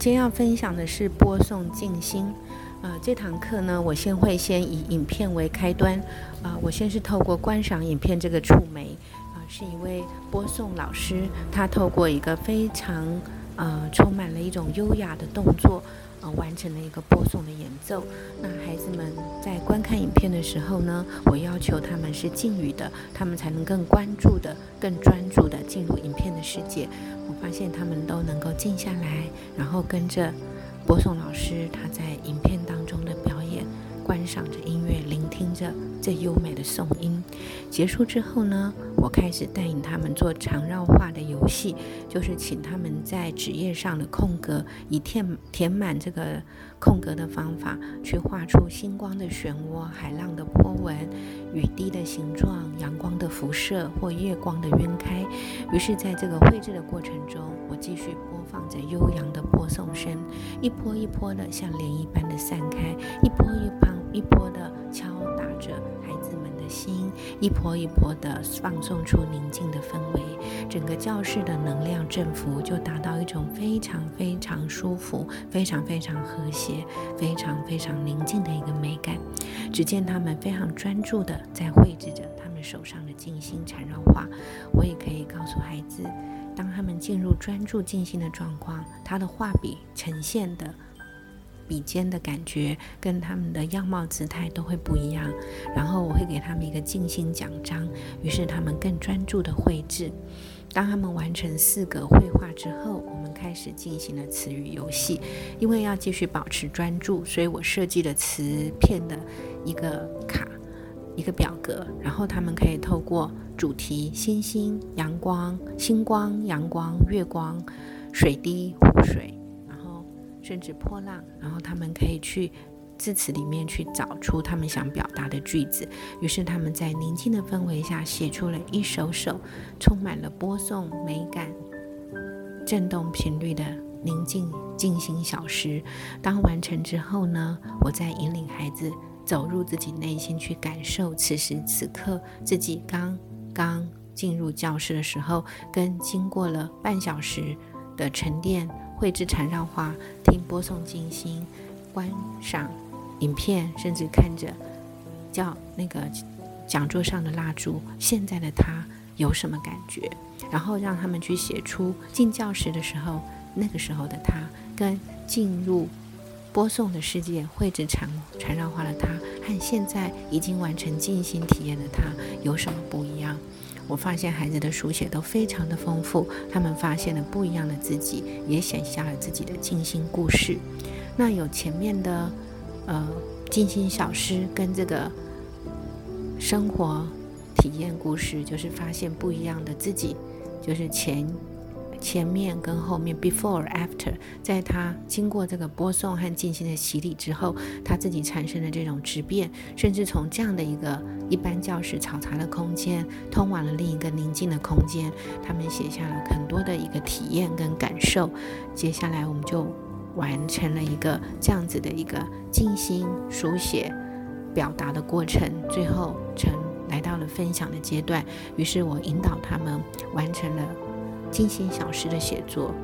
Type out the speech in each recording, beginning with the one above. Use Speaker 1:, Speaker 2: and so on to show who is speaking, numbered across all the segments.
Speaker 1: 今天要分享的是播送静心。呃，这堂课呢，我先会先以影片为开端。啊，我先是透过观赏影片这个触媒，啊，是一位播送老师，他透过一个非常呃充满了一种优雅的动作。呃，完成了一个播送的演奏。那孩子们在观看影片的时候呢，我要求他们是静语的，他们才能更关注的、更专注的进入影片的世界。我发现他们都能够静下来，然后跟着播送老师他在影片当中的表演，观赏着音乐，聆听着这优美的颂音。结束之后呢，我开始带领他们做缠绕画的游戏，就是请他们在纸页上的空格，以填填满这个空格的方法，去画出星光的漩涡、海浪的波纹、雨滴的形状、阳光的辐射或月光的晕开。于是，在这个绘制的过程中，我继续播放着悠扬的播送声，一波一波的像涟漪般的散开，一波一波一波一波一波的放送出宁静的氛围，整个教室的能量振幅就达到一种非常非常舒服、非常非常和谐、非常非常宁静的一个美感。只见他们非常专注的在绘制着他们手上的静心缠绕画。我也可以告诉孩子，当他们进入专注静心的状况，他的画笔呈现的。笔尖的感觉跟他们的样貌姿态都会不一样，然后我会给他们一个静心奖章，于是他们更专注的绘制。当他们完成四个绘画之后，我们开始进行了词语游戏。因为要继续保持专注，所以我设计了词片的一个卡，一个表格，然后他们可以透过主题：星星、阳光、星光、阳光、月光、水滴、湖水。甚至波浪，然后他们可以去字词里面去找出他们想表达的句子。于是他们在宁静的氛围下写出了一首首充满了播送美感、震动频率的宁静静心小诗。当完成之后呢，我再引领孩子走入自己内心去感受此时此刻自己刚刚进入教室的时候，跟经过了半小时的沉淀。绘制缠绕画，听播送静心，观赏影片，甚至看着叫那个讲桌上的蜡烛，现在的他有什么感觉？然后让他们去写出进教室的时候，那个时候的他，跟进入播送的世界绘制缠缠绕画的他，和现在已经完成静心体验的他有什么不一样？我发现孩子的书写都非常的丰富，他们发现了不一样的自己，也写下了自己的静心故事。那有前面的呃静心小诗跟这个生活体验故事，就是发现不一样的自己，就是前。前面跟后面，before after，在他经过这个播送和静心的洗礼之后，他自己产生的这种质变，甚至从这样的一个一般教室嘈杂的空间，通往了另一个宁静的空间，他们写下了很多的一个体验跟感受。接下来我们就完成了一个这样子的一个静心书写表达的过程，最后成来到了分享的阶段。于是我引导他们完成了。精心小诗的写作，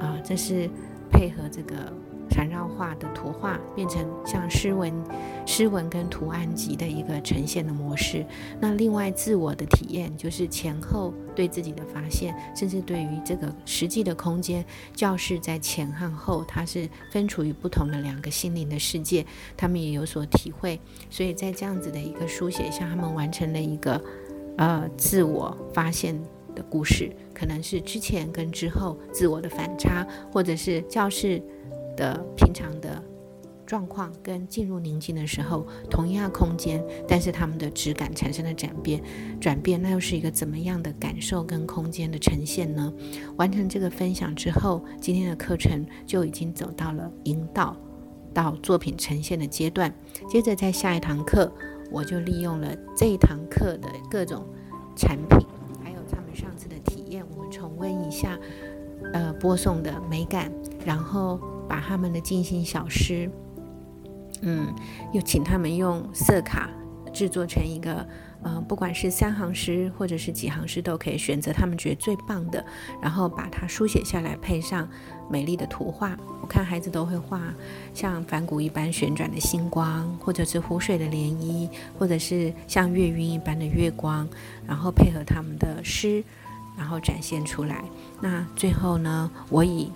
Speaker 1: 啊，这是配合这个缠绕画的图画，变成像诗文、诗文跟图案集的一个呈现的模式。那另外自我的体验，就是前后对自己的发现，甚至对于这个实际的空间，教室在前和后，它是分处于不同的两个心灵的世界，他们也有所体会。所以在这样子的一个书写下，他们完成了一个呃自我发现。的故事可能是之前跟之后自我的反差，或者是教室的平常的状况跟进入宁静的时候同样空间，但是他们的质感产生了转变，转变那又是一个怎么样的感受跟空间的呈现呢？完成这个分享之后，今天的课程就已经走到了引导到作品呈现的阶段。接着在下一堂课，我就利用了这一堂课的各种产品。重温一下，呃，播送的美感，然后把他们的静心小诗，嗯，又请他们用色卡制作成一个嗯，不管是三行诗或者是几行诗，都可以选择他们觉得最棒的，然后把它书写下来，配上美丽的图画。我看孩子都会画像反骨一般旋转的星光，或者是湖水的涟漪，或者是像月晕一般的月光，然后配合他们的诗，然后展现出来。那最后呢，我以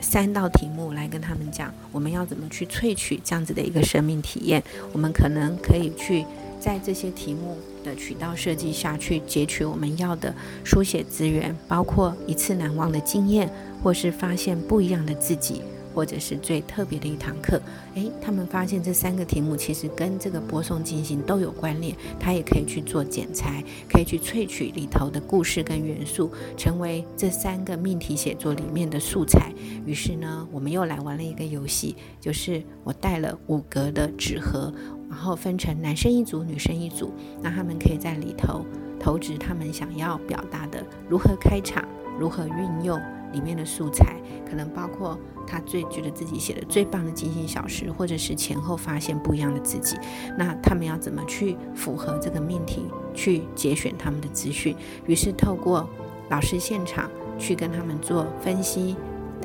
Speaker 1: 三道题目来跟他们讲，我们要怎么去萃取这样子的一个生命体验。我们可能可以去在这些题目。的渠道设计下去，截取我们要的书写资源，包括一次难忘的经验，或是发现不一样的自己，或者是最特别的一堂课。诶，他们发现这三个题目其实跟这个播送进行都有关联，他也可以去做剪裁，可以去萃取里头的故事跟元素，成为这三个命题写作里面的素材。于是呢，我们又来玩了一个游戏，就是我带了五格的纸盒。然后分成男生一组、女生一组，那他们可以在里头投掷他们想要表达的，如何开场，如何运用里面的素材，可能包括他最觉得自己写的最棒的精心小诗，或者是前后发现不一样的自己。那他们要怎么去符合这个命题，去节选他们的资讯？于是透过老师现场去跟他们做分析，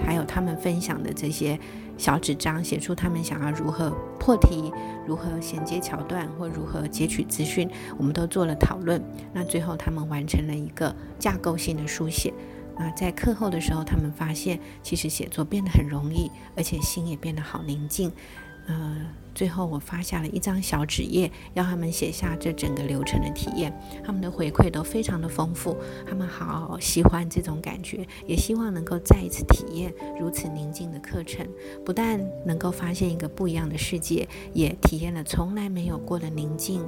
Speaker 1: 还有他们分享的这些。小纸张写出他们想要如何破题、如何衔接桥段或如何截取资讯，我们都做了讨论。那最后他们完成了一个架构性的书写。那在课后的时候，他们发现其实写作变得很容易，而且心也变得好宁静。呃，最后我发下了一张小纸页，要他们写下这整个流程的体验。他们的回馈都非常的丰富，他们好喜欢这种感觉，也希望能够再一次体验如此宁静的课程。不但能够发现一个不一样的世界，也体验了从来没有过的宁静。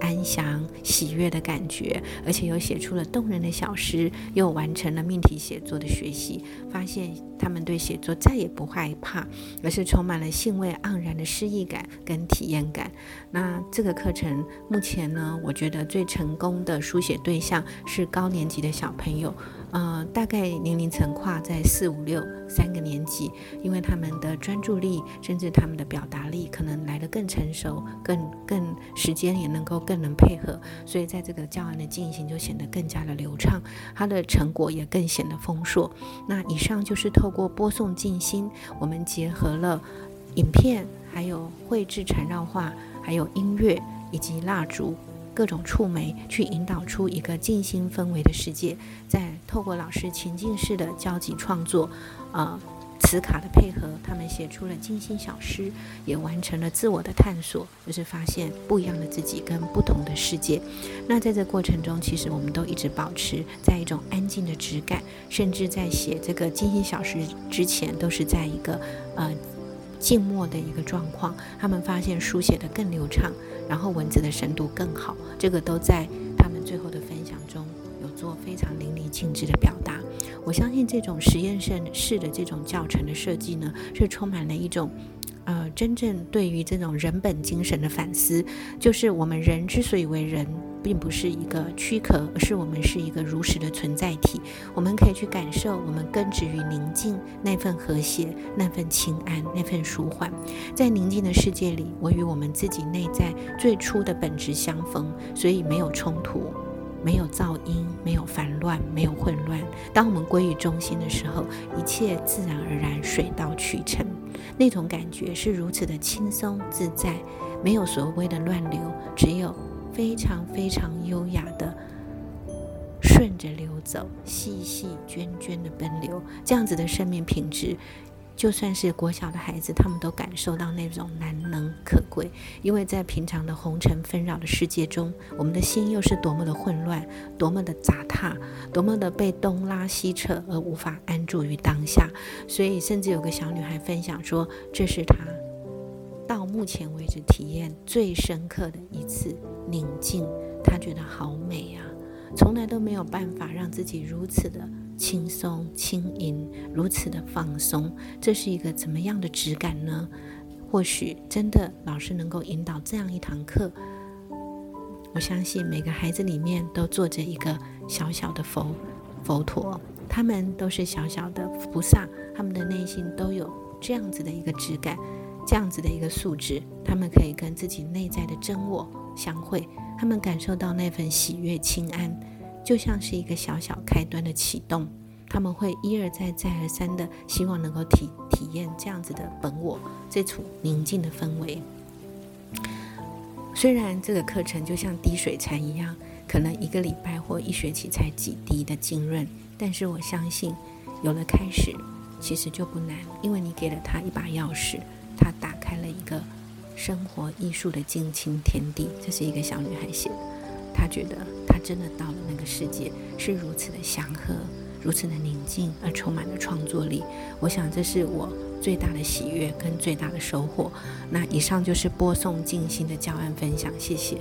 Speaker 1: 安详、喜悦的感觉，而且又写出了动人的小诗，又完成了命题写作的学习，发现他们对写作再也不害怕，而是充满了兴味盎然的诗意感跟体验感。那这个课程目前呢，我觉得最成功的书写对象是高年级的小朋友。呃，大概年龄层跨在四五六三个年级，因为他们的专注力，甚至他们的表达力，可能来得更成熟，更更时间也能够更能配合，所以在这个教案的进行就显得更加的流畅，它的成果也更显得丰硕。那以上就是透过播送静心，我们结合了影片，还有绘制缠绕画，还有音乐以及蜡烛。各种触媒去引导出一个静心氛围的世界，再透过老师情境式的交集创作，呃，词卡的配合，他们写出了静心小诗，也完成了自我的探索，就是发现不一样的自己跟不同的世界。那在这过程中，其实我们都一直保持在一种安静的质感，甚至在写这个静心小诗之前，都是在一个呃。静默的一个状况，他们发现书写的更流畅，然后文字的深度更好，这个都在他们最后的分享中有做非常淋漓尽致的表达。我相信这种实验室式的这种教程的设计呢，是充满了一种。呃，真正对于这种人本精神的反思，就是我们人之所以为人，并不是一个躯壳，而是我们是一个如实的存在体。我们可以去感受，我们根植于宁静那份和谐、那份清安、那份舒缓。在宁静的世界里，我与我们自己内在最初的本质相逢，所以没有冲突。没有噪音，没有烦乱，没有混乱。当我们归于中心的时候，一切自然而然，水到渠成。那种感觉是如此的轻松自在，没有所谓的乱流，只有非常非常优雅的顺着流走，细细涓涓的奔流。这样子的生命品质。就算是国小的孩子，他们都感受到那种难能可贵，因为在平常的红尘纷扰的世界中，我们的心又是多么的混乱，多么的杂沓，多么的被东拉西扯而无法安住于当下。所以，甚至有个小女孩分享说，这是她到目前为止体验最深刻的一次宁静，他觉得好美啊，从来都没有办法让自己如此的。轻松轻盈，如此的放松，这是一个怎么样的质感呢？或许真的老师能够引导这样一堂课，我相信每个孩子里面都坐着一个小小的佛佛陀，他们都是小小的菩萨，他们的内心都有这样子的一个质感，这样子的一个素质，他们可以跟自己内在的真我相会，他们感受到那份喜悦清安，就像是一个小小开端的启动。他们会一而再、再而三的希望能够体体验这样子的本我，这处宁静的氛围。虽然这个课程就像滴水禅一样，可能一个礼拜或一学期才几滴的浸润，但是我相信，有了开始，其实就不难，因为你给了他一把钥匙，他打开了一个生活艺术的静清天地。这是一个小女孩写的，她觉得她真的到了那个世界，是如此的祥和。如此的宁静而充满了创作力，我想这是我最大的喜悦跟最大的收获。那以上就是播送静心的教案分享，谢谢。